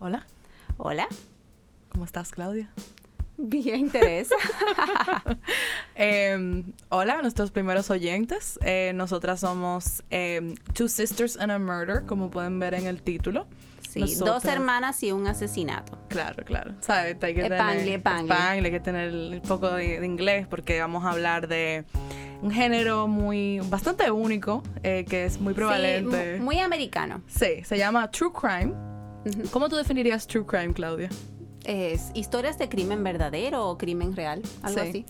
Hola, Hola. ¿cómo estás, Claudia? Bien, Teresa. Eh, hola a nuestros primeros oyentes. Eh, nosotras somos eh, Two Sisters and a Murder, como pueden ver en el título. Sí, Nosotras- dos hermanas y un asesinato. Claro, claro. ¿Sabes? Hay que Spangle, tener, hay que tener un poco de, de inglés porque vamos a hablar de un género muy bastante único eh, que es muy prevalente. Sí, mu- muy americano. Sí, se llama True Crime. ¿Cómo tú definirías True Crime, Claudia? Es historias de crimen verdadero o crimen real, algo Sí. así.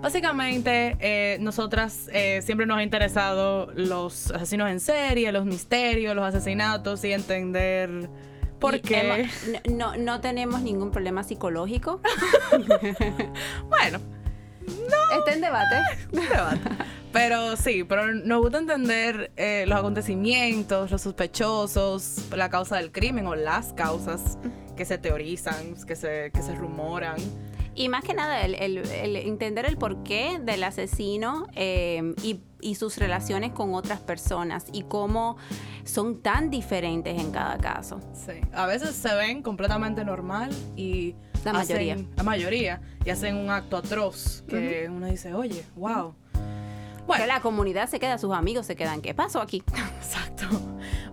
Básicamente, eh, nosotras eh, siempre nos ha interesado los asesinos en serie, los misterios, los asesinatos y entender por qué. no, no tenemos ningún problema psicológico. Bueno, Está en debate. debate. Pero sí, pero nos gusta entender eh, los acontecimientos, los sospechosos, la causa del crimen o las causas que se teorizan, que se, que se rumoran. Y más que nada, el, el- el entender el porqué del asesino eh, y, y sus relaciones con otras personas y cómo son tan diferentes en cada caso. Sí. A veces se ven completamente normal y. La hacen- mayoría. La mayoría. Y hacen un acto atroz que uno dice, oye, wow. Bueno, Que la comunidad se queda, sus amigos se quedan. ¿Qué pasó aquí? Exacto.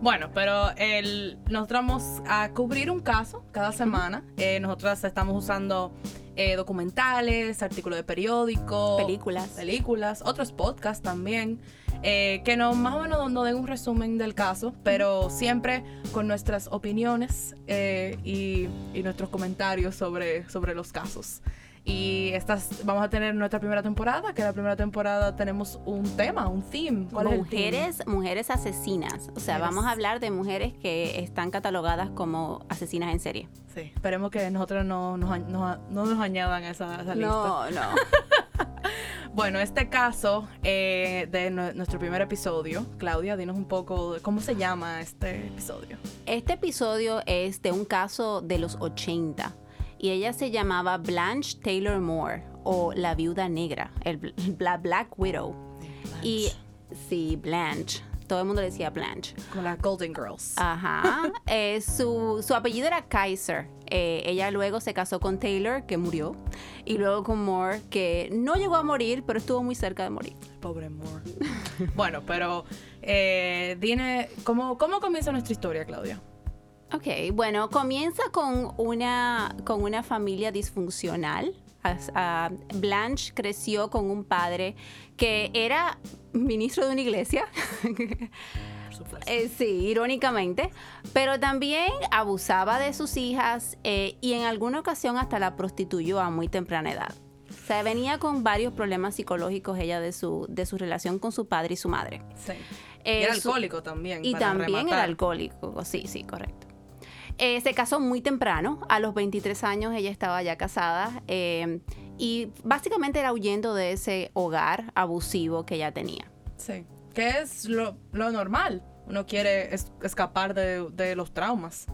Bueno, pero el, nosotros vamos a cubrir un caso cada semana. Eh, nosotras estamos usando eh, documentales, artículos de periódico, Películas. películas, otros podcasts también, eh, que nos más o menos nos den un resumen del caso, pero siempre con nuestras opiniones eh, y, y nuestros comentarios sobre, sobre los casos. Y estas vamos a tener nuestra primera temporada, que la primera temporada tenemos un tema, un theme. ¿Cuál es el theme? mujeres, mujeres asesinas. O sea, Mujeres. vamos a hablar de mujeres que están catalogadas como asesinas en serie. Sí, esperemos que nosotros no nos, añ- no- no nos añadan esa, esa lista. No, no. Bueno, este caso eh, de nue- nuestro primer episodio, Claudia, dinos un poco de cómo se llama este episodio. Este episodio es de un caso de los 80 y ella se llamaba Blanche Taylor Moore o la viuda negra, el, la Black Widow. Y sí, Blanche. Todo el mundo le decía Blanche. Como las Golden Girls. Ajá. Eh, su, su apellido era Kaiser. Eh, ella luego se casó con Taylor, que murió, y luego con Moore, que no llegó a morir, pero estuvo muy cerca de morir. Pobre Moore. bueno, pero eh, dime, ¿cómo, ¿cómo comienza nuestra historia, Claudia? Ok, bueno, comienza con una, con una familia disfuncional. Ah, Blanche creció con un padre que era ministro de una iglesia. Eh, sí, irónicamente, pero también abusaba de sus hijas eh, y en alguna ocasión hasta la prostituyó a muy temprana edad. O sea, venía con varios problemas psicológicos ella de su, de su relación con su padre y su madre. sí. Eh, y era su- alcohólico también. y para también rematar. era alcohólico, sí, sí, correcto. Eh, se casó muy temprano, a los 23 años ella estaba ya casada eh, y básicamente era huyendo de ese hogar abusivo que ella tenía. Sí. Que es lo, lo normal. Uno quiere es- escapar de, de los traumas.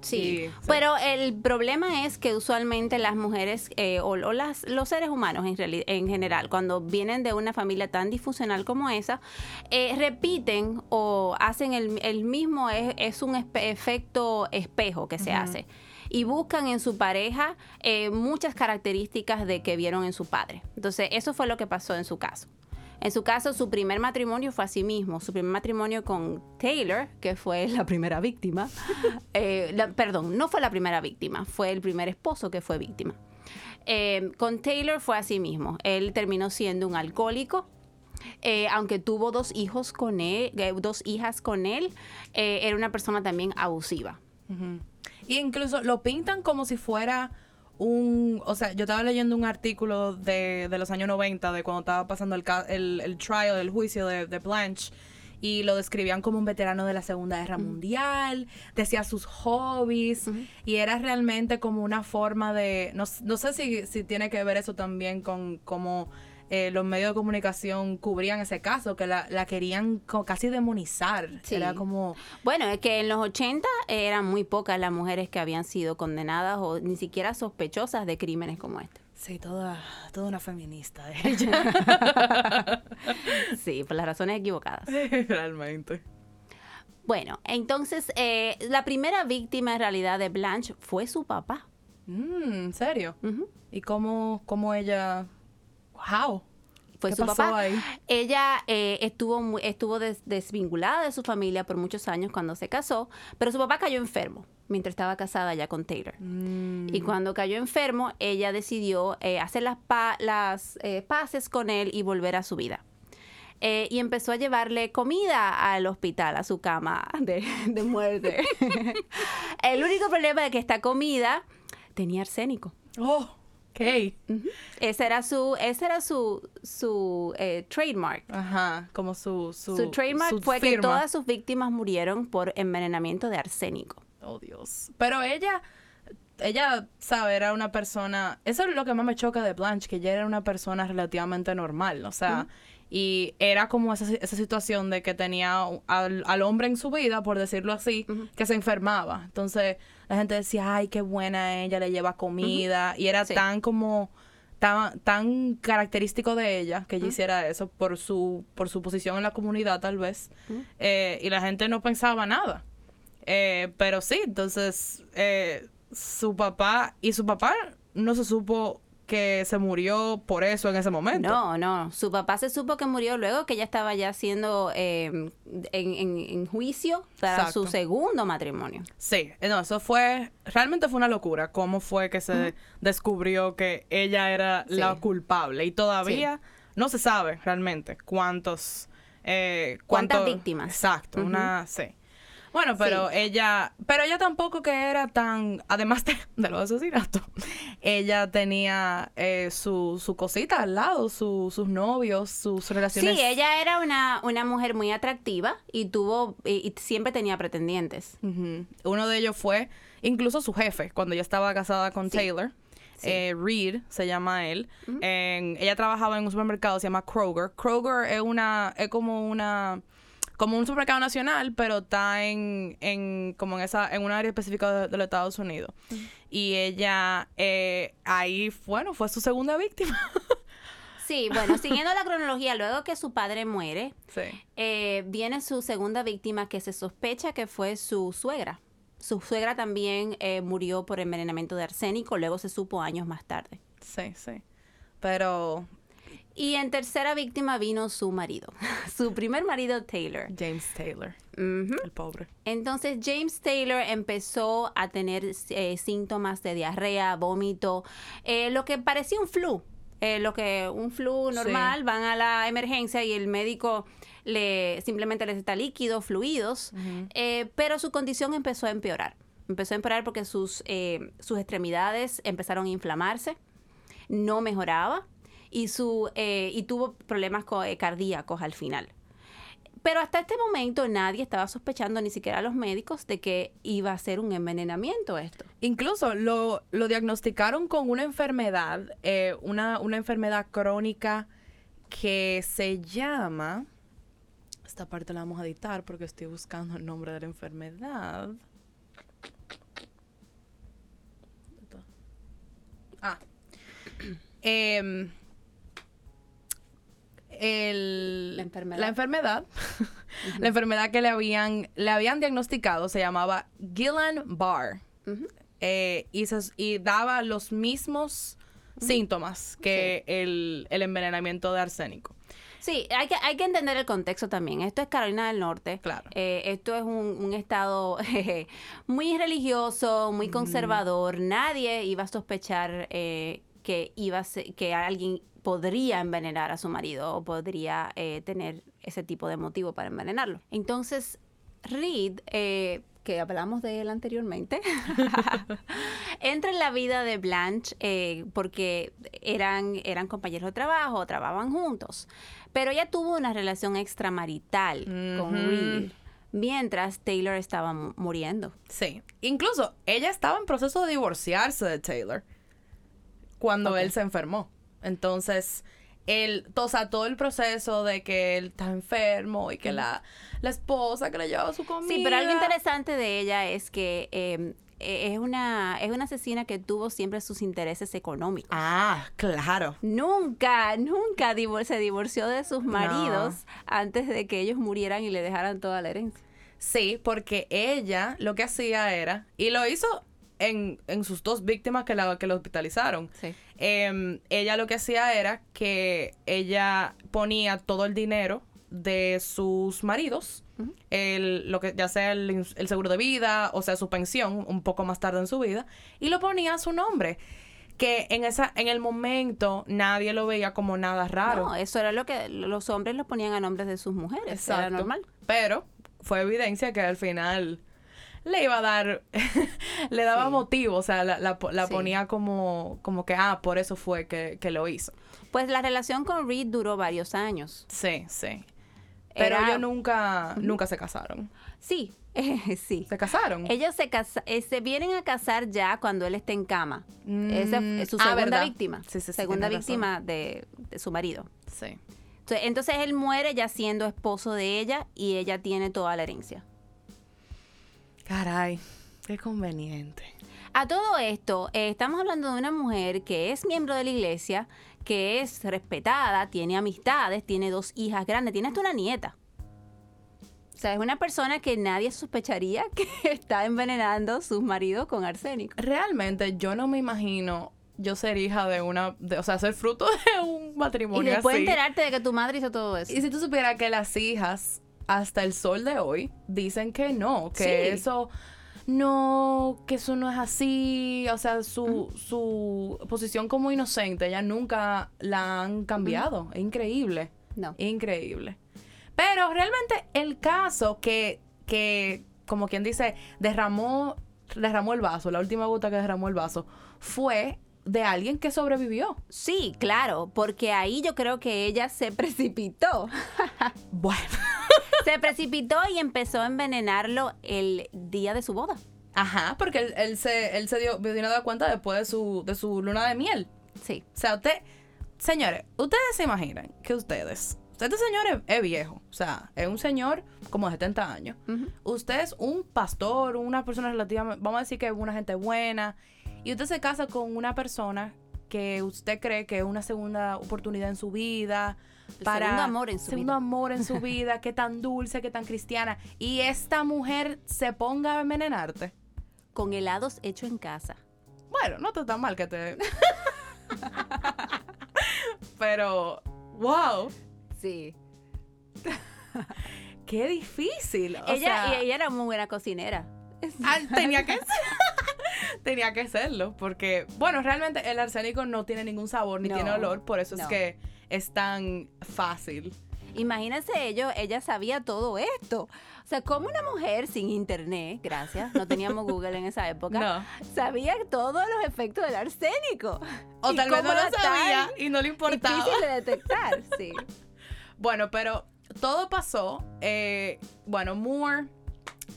Sí, pero el problema es que usualmente las mujeres eh, o, o las, los seres humanos en, en general, cuando vienen de una familia tan disfuncional como esa, eh, repiten o hacen el, el mismo, es, es un espe- efecto espejo que se hace. Y buscan en su pareja eh, muchas características de que vieron en su padre. Entonces, eso fue lo que pasó en su caso. En su caso, su primer matrimonio fue así mismo. Su primer matrimonio con Taylor, que fue la primera víctima. Eh, la- perdón, no fue la primera víctima, fue el primer esposo que fue víctima. Eh, con Taylor fue así mismo. Él terminó siendo un alcohólico. eh, aunque tuvo dos hijos con él, eh, dos hijas con él, eh, era una persona también abusiva. Y incluso lo pintan como si fuera un... O sea, yo estaba leyendo un artículo de, de los años 90, de cuando estaba pasando el, el, el trial, el juicio de, de Blanche, y lo describían como un veterano de la Segunda Guerra Mundial, decía sus hobbies, y era realmente como una forma de... No, no sé si, si tiene que ver eso también con cómo... eh, los medios de comunicación cubrían ese caso, que la, la querían casi demonizar. Sí. Era como... Bueno, es que en los 80 eran muy pocas las mujeres que habían sido condenadas o ni siquiera sospechosas de crímenes como este. Sí, toda, toda una feminista ella. Sí, por las razones equivocadas. Realmente. Bueno, entonces eh, la primera víctima en realidad de Blanche fue su papá. Mm, ¿En serio? ¿Y cómo, cómo ella... How? Fue ¿Qué su pasó papá. ahí? Ella eh, estuvo, estuvo des- desvinculada de su familia por muchos años cuando se casó, pero su papá cayó enfermo mientras estaba casada ya con Taylor. Mm, Y cuando cayó enfermo, ella decidió eh, hacer las, pa- las eh, paces con él y volver a su vida. Eh, y empezó a llevarle comida al hospital, a su cama de, de muerte. El único problema es que esta comida tenía arsénico. Oh, ok. Ese era su, ese era su, su eh, trademark. Ajá, como su... Su, Su trademark su fue que todas sus víctimas murieron por envenenamiento de arsénico. Oh, Dios. Pero ella, ella, sabe, era una persona... Eso es lo que más me choca de Blanche, que ella era una persona relativamente normal, o sea... Y era como esa, esa situación de que tenía al, al hombre en su vida, por decirlo así, que se enfermaba. Entonces la gente decía, ay, qué buena ella, le lleva comida. Y era Sí. tan como, tan, tan característico de ella que ella hiciera eso por su, por su posición en la comunidad tal vez. Eh, y la gente no pensaba nada. Eh, pero sí, entonces eh, su papá y su papá no se supo que se murió por eso en ese momento. No, no. Su papá se supo que murió luego que ella estaba ya siendo eh, en, en- en juicio para Exacto. su segundo matrimonio. Sí, no, eso fue, realmente fue una locura, cómo fue que se descubrió que ella era Sí. la culpable y todavía no se sabe realmente cuántos... Eh, ¿Cuántas víctimas? Exacto, una, sí. Bueno, pero ella, pero ella tampoco que era tan, además de, de los asesinatos, ella tenía eh, su, su cosita al lado, su- sus novios, sus relaciones. Sí, ella era una, una mujer muy atractiva y tuvo y, y siempre tenía pretendientes. Uno de ellos fue incluso su jefe, cuando ella estaba casada con Taylor. Sí. Eh, Reed se llama él. En- ella trabajaba en un supermercado, se llama Kroger. Kroger es una, es como una, como un supermercado nacional, pero está en, en como en esa, en un área específica de, de los Estados Unidos. Y ella, eh, ahí, bueno, fue su segunda víctima. Sí, bueno, siguiendo la cronología, luego que su padre muere, sí. eh, viene su segunda víctima que se sospecha que fue su suegra. Su suegra también eh, murió por envenenamiento de arsénico, luego se supo años más tarde. Sí, sí. Pero Y en tercera víctima vino su marido, su primer marido Taylor. James Taylor, el pobre. Entonces James Taylor empezó a tener eh, síntomas de diarrea, vómito, eh, lo que parecía un flu. eh, lo que un flu Sí. normal, van a la emergencia y el médico le simplemente les está líquido, fluidos, pero su condición empezó a empeorar. Empezó a empeorar porque sus, eh, sus extremidades empezaron a inflamarse, no mejoraba y, su, eh, y tuvo problemas eh, cardíacos al final. Pero hasta este momento nadie estaba sospechando, ni siquiera los médicos, de que iba a ser un envenenamiento esto. Incluso lo, lo diagnosticaron con una enfermedad, eh, una, una enfermedad crónica que se llama. Esta parte la vamos a editar porque estoy buscando el nombre de la enfermedad. Ah. Em, el- La enfermedad. La enfermedad, la enfermedad que le habían, le habían diagnosticado se llamaba Guillain-Barre. Eh, y, se- y daba los mismos síntomas que el, el envenenamiento de arsénico. Sí, hay que, hay que entender el contexto también. Esto es Carolina del Norte. Claro. Eh, esto es un, un estado jeje, muy religioso, muy conservador. Nadie iba a sospechar eh, que, iba a ser- que alguien podría envenenar a su marido o podría eh, tener ese tipo de motivo para envenenarlo. Entonces, Reed, eh, que hablamos de él anteriormente, entra en la vida de Blanche eh, porque eran, eran compañeros de trabajo, trabajaban juntos. Pero ella tuvo una relación extramarital con. Reed mientras Taylor estaba mu- muriendo. Sí. Incluso ella estaba en proceso de divorciarse de Taylor cuando él se enfermó. Entonces, él, o sea, todo el proceso de que él está enfermo y que la, la esposa que le llevaba su comida. Sí, pero algo interesante de ella es que eh, eh, es, una, es una asesina que tuvo siempre sus intereses económicos. Ah, claro. Nunca, nunca divor- se divorció de sus maridos antes de que ellos murieran y le dejaran toda la herencia. Sí, porque ella lo que hacía era, y lo hizo en, en sus dos víctimas que la, que lo hospitalizaron. Sí. Em, ella lo que hacía era que ella ponía todo el dinero de sus maridos, el, lo que ya sea el, el seguro de vida, o sea, su pensión, un poco más tarde en su vida, y lo ponía a su nombre. Que en esa, en el momento nadie lo veía como nada raro. No, eso era lo que los hombres lo ponían a nombres de sus mujeres. Era Exacto. normal. Pero fue evidencia que al final le iba a dar, le daba Sí. motivo, o sea, la, la la Sí. ponía como, como que, ah, por eso fue que, que lo hizo. Pues la relación con Reed duró varios años. Sí, sí. Pero Era- ellos nunca, nunca se casaron. Sí, sí. ¿Se casaron? Ellos se, casa- eh, se vienen a casar ya cuando él está en cama. Esa Mm, es su ah, segunda ¿verdad? víctima. Sí, sí, sí, segunda víctima de, de su marido. Sí. Entonces, entonces él muere ya siendo esposo de ella y ella tiene toda la herencia. Caray, qué conveniente. A todo esto, eh, estamos hablando de una mujer que es miembro de la iglesia, que es respetada, tiene amistades, tiene dos hijas grandes, tiene hasta una nieta. O sea, es una persona que nadie sospecharía que está envenenando sus maridos con arsénico. Realmente yo no me imagino yo ser hija de una, de- o sea, ser fruto de un Y matrimonio después así. enterarte de que tu madre hizo todo eso. Y si tú supieras que las hijas, hasta el sol de hoy, dicen que no, que Sí. eso no, que eso no es así, o sea, su, su posición como inocente, ya nunca la han cambiado. Es increíble, No. increíble. Pero realmente el caso que, que, como quien dice, derramó, derramó el vaso, la última gota que derramó el vaso, fue de alguien que sobrevivió. Sí, claro, porque ahí yo creo que ella se precipitó. Bueno. se precipitó y empezó a envenenarlo el día de su boda. Ajá, porque él, él se, él se dio, vino cuenta después de su, de su luna de miel. Sí. O sea, usted, señores, ustedes se imaginan que ustedes, este señor es, es viejo, o sea, es un señor como de 70 años. Usted es un pastor, una persona relativamente, vamos a decir que es una gente buena, y usted se casa con una persona que usted cree que es una segunda oportunidad en su vida. El para segundo amor en su segundo vida. amor en su vida, qué tan dulce, qué tan cristiana. Y esta mujer se ponga a envenenarte. Con helados hechos en casa. Bueno, no está tan mal que te. Pero, wow, Sí. qué difícil. O ella, sea, y ella era muy buena cocinera. ah, tenía que tenía que serlo, porque, bueno, realmente el arsénico no tiene ningún sabor ni No, tiene olor, por eso es que es tan fácil. Imagínense ellos, ella sabía todo esto. O sea, como una mujer sin internet, gracias, no teníamos Google en esa época, No. sabía todos los efectos del arsénico. O tal vez no lo sabía y no le importaba. Difícil de detectar, sí. Bueno, pero todo pasó. eh, bueno, Moore,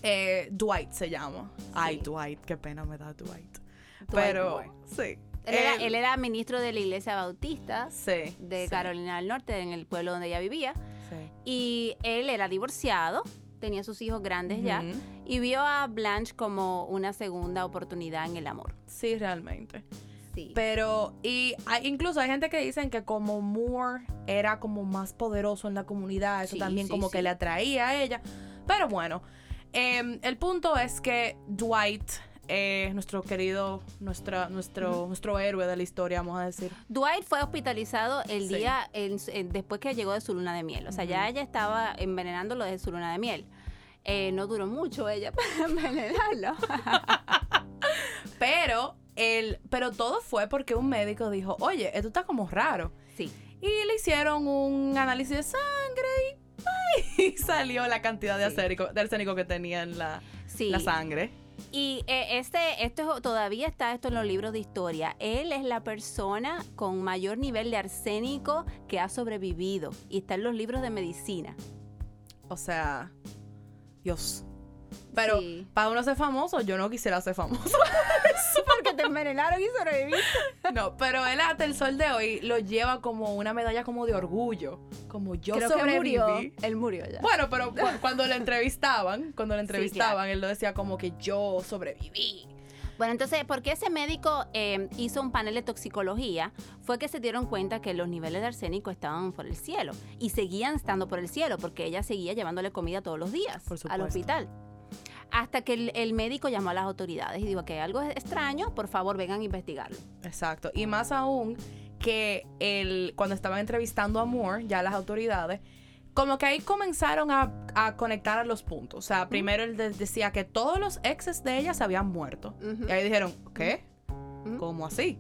eh, Dwight se llama. Ay. Dwight, qué pena me da Dwight. Dwight pero, sí. Él era, Él- era ministro de la iglesia bautista Sí. de sí, Carolina del Norte, en el pueblo donde ella vivía. Y él era divorciado, tenía sus hijos grandes ya, y vio a Blanche como una segunda oportunidad en el amor. Sí, realmente. Sí. Pero, y hay- incluso hay gente que dicen que como Moore era como más poderoso en la comunidad, eso Sí, también sí, como que le atraía a ella. Pero bueno, em, el punto es que Dwight, eh, nuestro querido, nuestra, nuestro, nuestro héroe de la historia, vamos a decir. Dwight fue hospitalizado el Sí. día en- en- después que llegó de su luna de miel. O sea, ya ella estaba envenenándolo desde su luna de miel. Eh, no duró mucho ella para envenenarlo. Pero, el, pero todo fue porque un médico dijo, oye, esto está como raro. sí. Y le hicieron un análisis de sangre y, ¡ay! salió la cantidad de, Sí. arsénico, de arsénico que tenía en la, Sí. la sangre. Y eh, este, esto es- todavía está esto en los libros de historia. Él es la persona con mayor nivel de arsénico que ha sobrevivido. Y está en los libros de medicina. O sea, Dios. Pero Sí. para uno ser famoso, yo no quisiera ser famoso. Porque te envenenaron y sobreviviste. no, pero él hasta el sol de hoy lo lleva como una medalla como de orgullo. Como yo Creo que murió. Él murió ya. Bueno, pero cu- cuando lo entrevistaban, cuando lo Sí, entrevistaban, él lo decía como que yo sobreviví. Bueno, entonces, ¿por qué ese médico eh, hizo un panel de toxicología? Fue que se dieron cuenta que los niveles de arsénico estaban por el cielo y seguían estando por el cielo porque ella seguía llevándole comida todos los días Por al supuesto. hospital. Hasta que el, el médico llamó a las autoridades y dijo que algo es extraño, por favor vengan a investigarlo. Exacto. Y más aún que el, cuando estaban entrevistando a Moore, ya las autoridades, como que ahí comenzaron a, a conectar a los puntos. O sea, primero él de- decía que todos los exes de ella se habían muerto. Y ahí dijeron, ¿qué? ¿Cómo así?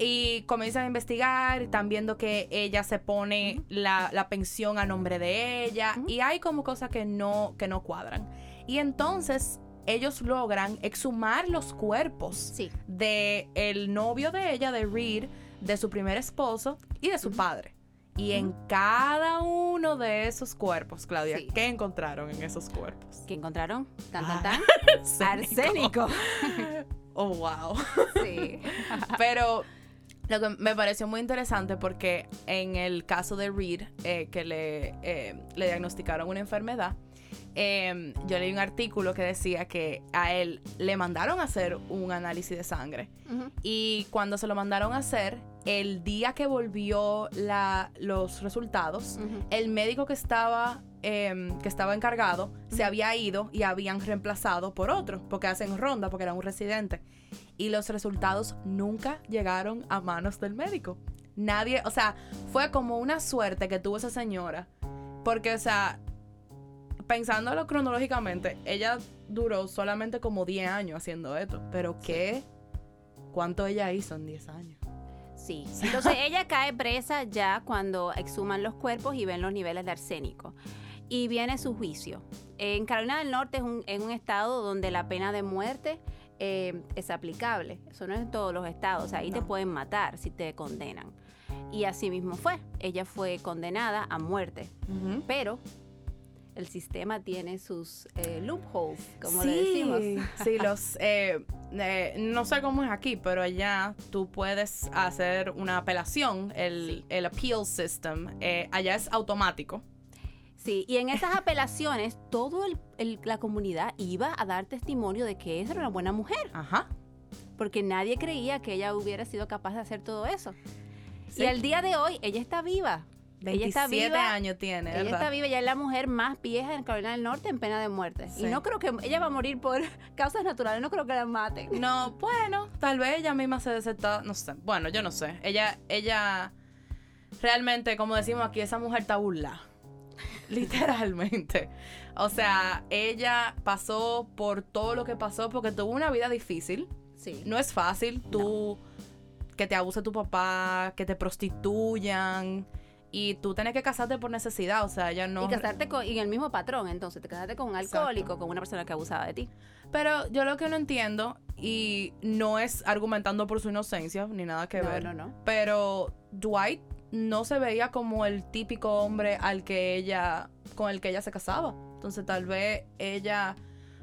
Y comienzan a investigar, están viendo que ella se pone la, la pensión a nombre de ella. Y hay como cosas que no, que no cuadran. Y entonces ellos logran exhumar los cuerpos Sí. de el novio de ella, de Reed, de su primer esposo y de su padre. Y en cada uno de esos cuerpos, Claudia, Sí. ¿qué encontraron en esos cuerpos? ¿Qué encontraron? Tan, tan, Ah. Arsénico. Oh, wow. sí. Pero lo que me pareció muy interesante porque en el caso de Reed, eh, que le, eh, le diagnosticaron una enfermedad, eh, yo leí un artículo que decía que a él le mandaron a hacer un análisis de sangre. Y cuando se lo mandaron a hacer, el día que volvió la, los resultados, el médico que estaba, em, que estaba encargado se había ido y habían reemplazado por otro, porque hacen ronda, porque era un residente. Y los resultados nunca llegaron a manos del médico. Nadie, o sea, fue como una suerte que tuvo esa señora. Porque, o sea, pensándolo cronológicamente, ella duró solamente como 10 años haciendo esto. Pero ¿qué? ¿Cuánto ella hizo en 10 años? Sí. Entonces ella cae presa ya cuando exhuman los cuerpos y ven los niveles de arsénico. Y viene su juicio. En Carolina del Norte es un, es un estado donde la pena de muerte eh, es aplicable. Eso no es en todos los estados. Ahí te pueden matar si te condenan. Y así mismo fue. Ella fue condenada a muerte. Pero el sistema tiene sus eh, loopholes, como le decimos. Sí, los. eh, eh, no sé cómo es aquí, pero allá tú puedes hacer una apelación. El, Sí. el appeal system allá es automático. Sí, y en esas apelaciones, toda la comunidad iba a dar testimonio de que ella era una buena mujer, Ajá. porque nadie creía que ella hubiera sido capaz de hacer todo eso. Sí. Y al día de hoy, ella está viva. Ella 27 está viva. años tiene, Ella ¿verdad? está viva, ella es la mujer más vieja en Carolina del Norte en pena de muerte. Sí. Y no creo que ella va a morir por causas naturales, no creo que la maten. No, bueno, tal vez ella misma se desertó, no sé. Bueno, yo no sé. Ella, ella, realmente, como decimos aquí, esa mujer está burlada. Literalmente. O sea, ella pasó por todo lo que pasó porque tuvo una vida difícil. Sí. No es fácil tú que te abuse tu papá, que te prostituyan y tú tienes que casarte por necesidad. O sea, ella no. Y casarte con, y en el mismo patrón, entonces te casaste con un Exacto. alcohólico, con una persona que abusaba de ti. Pero yo lo que no entiendo, y no es argumentando por su inocencia, ni nada que no, ver. no, no. Pero Dwight no se veía como el típico hombre al que ella, con el que ella se casaba. Entonces tal vez ella,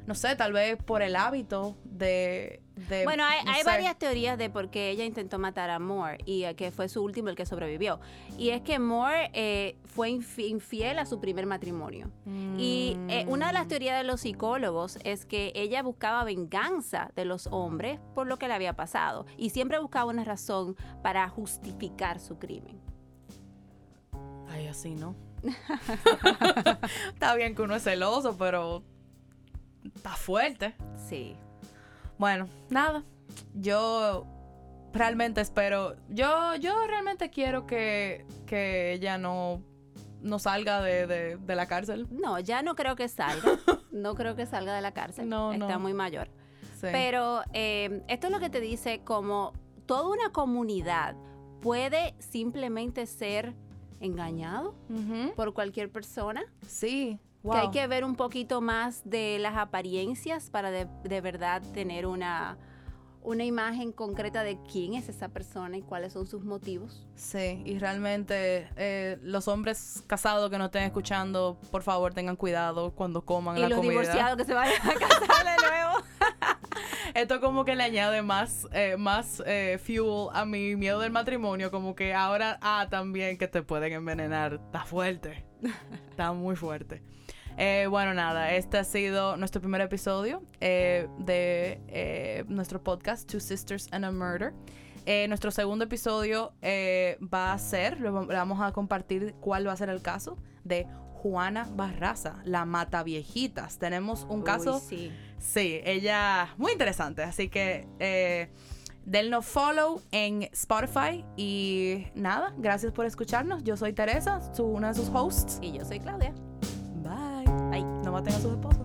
no sé, tal vez por el hábito de... de Bueno, hay, no hay sé. varias teorías de por qué ella intentó matar a Moore y eh, que fue su último el que sobrevivió. Y es que Moore eh, fue infi- infiel a su primer matrimonio. Y eh, una de las Mm. teorías de los psicólogos es que ella buscaba venganza de los hombres por lo que le había pasado y siempre buscaba una razón para justificar su crimen. Ay, así no. está bien que uno es celoso, pero está fuerte. Sí. Bueno, nada. Yo realmente espero. Yo, yo realmente quiero que, que ella no, no salga de, de- de la cárcel. No, ya no creo que salga. No creo que salga de la cárcel. No, Está no. muy mayor. Sí. Pero eh, esto es lo que te dice como toda una comunidad puede simplemente ser engañado por cualquier persona. Sí. Que hay que ver un poquito más de las apariencias para de, de verdad tener una, una imagen concreta de quién es esa persona y cuáles son sus motivos. Sí, y realmente eh, los hombres casados que no estén escuchando, por favor tengan cuidado cuando coman y la los comida. divorciados que se vayan a casar de nuevo. Esto como que le añade más, eh, más eh, fuel a mi miedo del matrimonio, como que ahora, ah, también que te pueden envenenar. Está fuerte. Está muy fuerte. Eh, bueno, nada, este ha sido nuestro primer episodio eh, de eh, nuestro podcast Two Sisters and a Murder. Nuestro segundo episodio va a ser, le vam- le vamos a compartir cuál va a ser el caso de Juana Barraza, la mata viejitas. Tenemos un caso, Uy, sí. sí, ella muy interesante, así que eh, dennos follow en Spotify y nada, gracias por escucharnos. Yo soy Teresa, su- una de sus hosts. Y yo soy Claudia. Bye. Bye. No maten a sus esposos.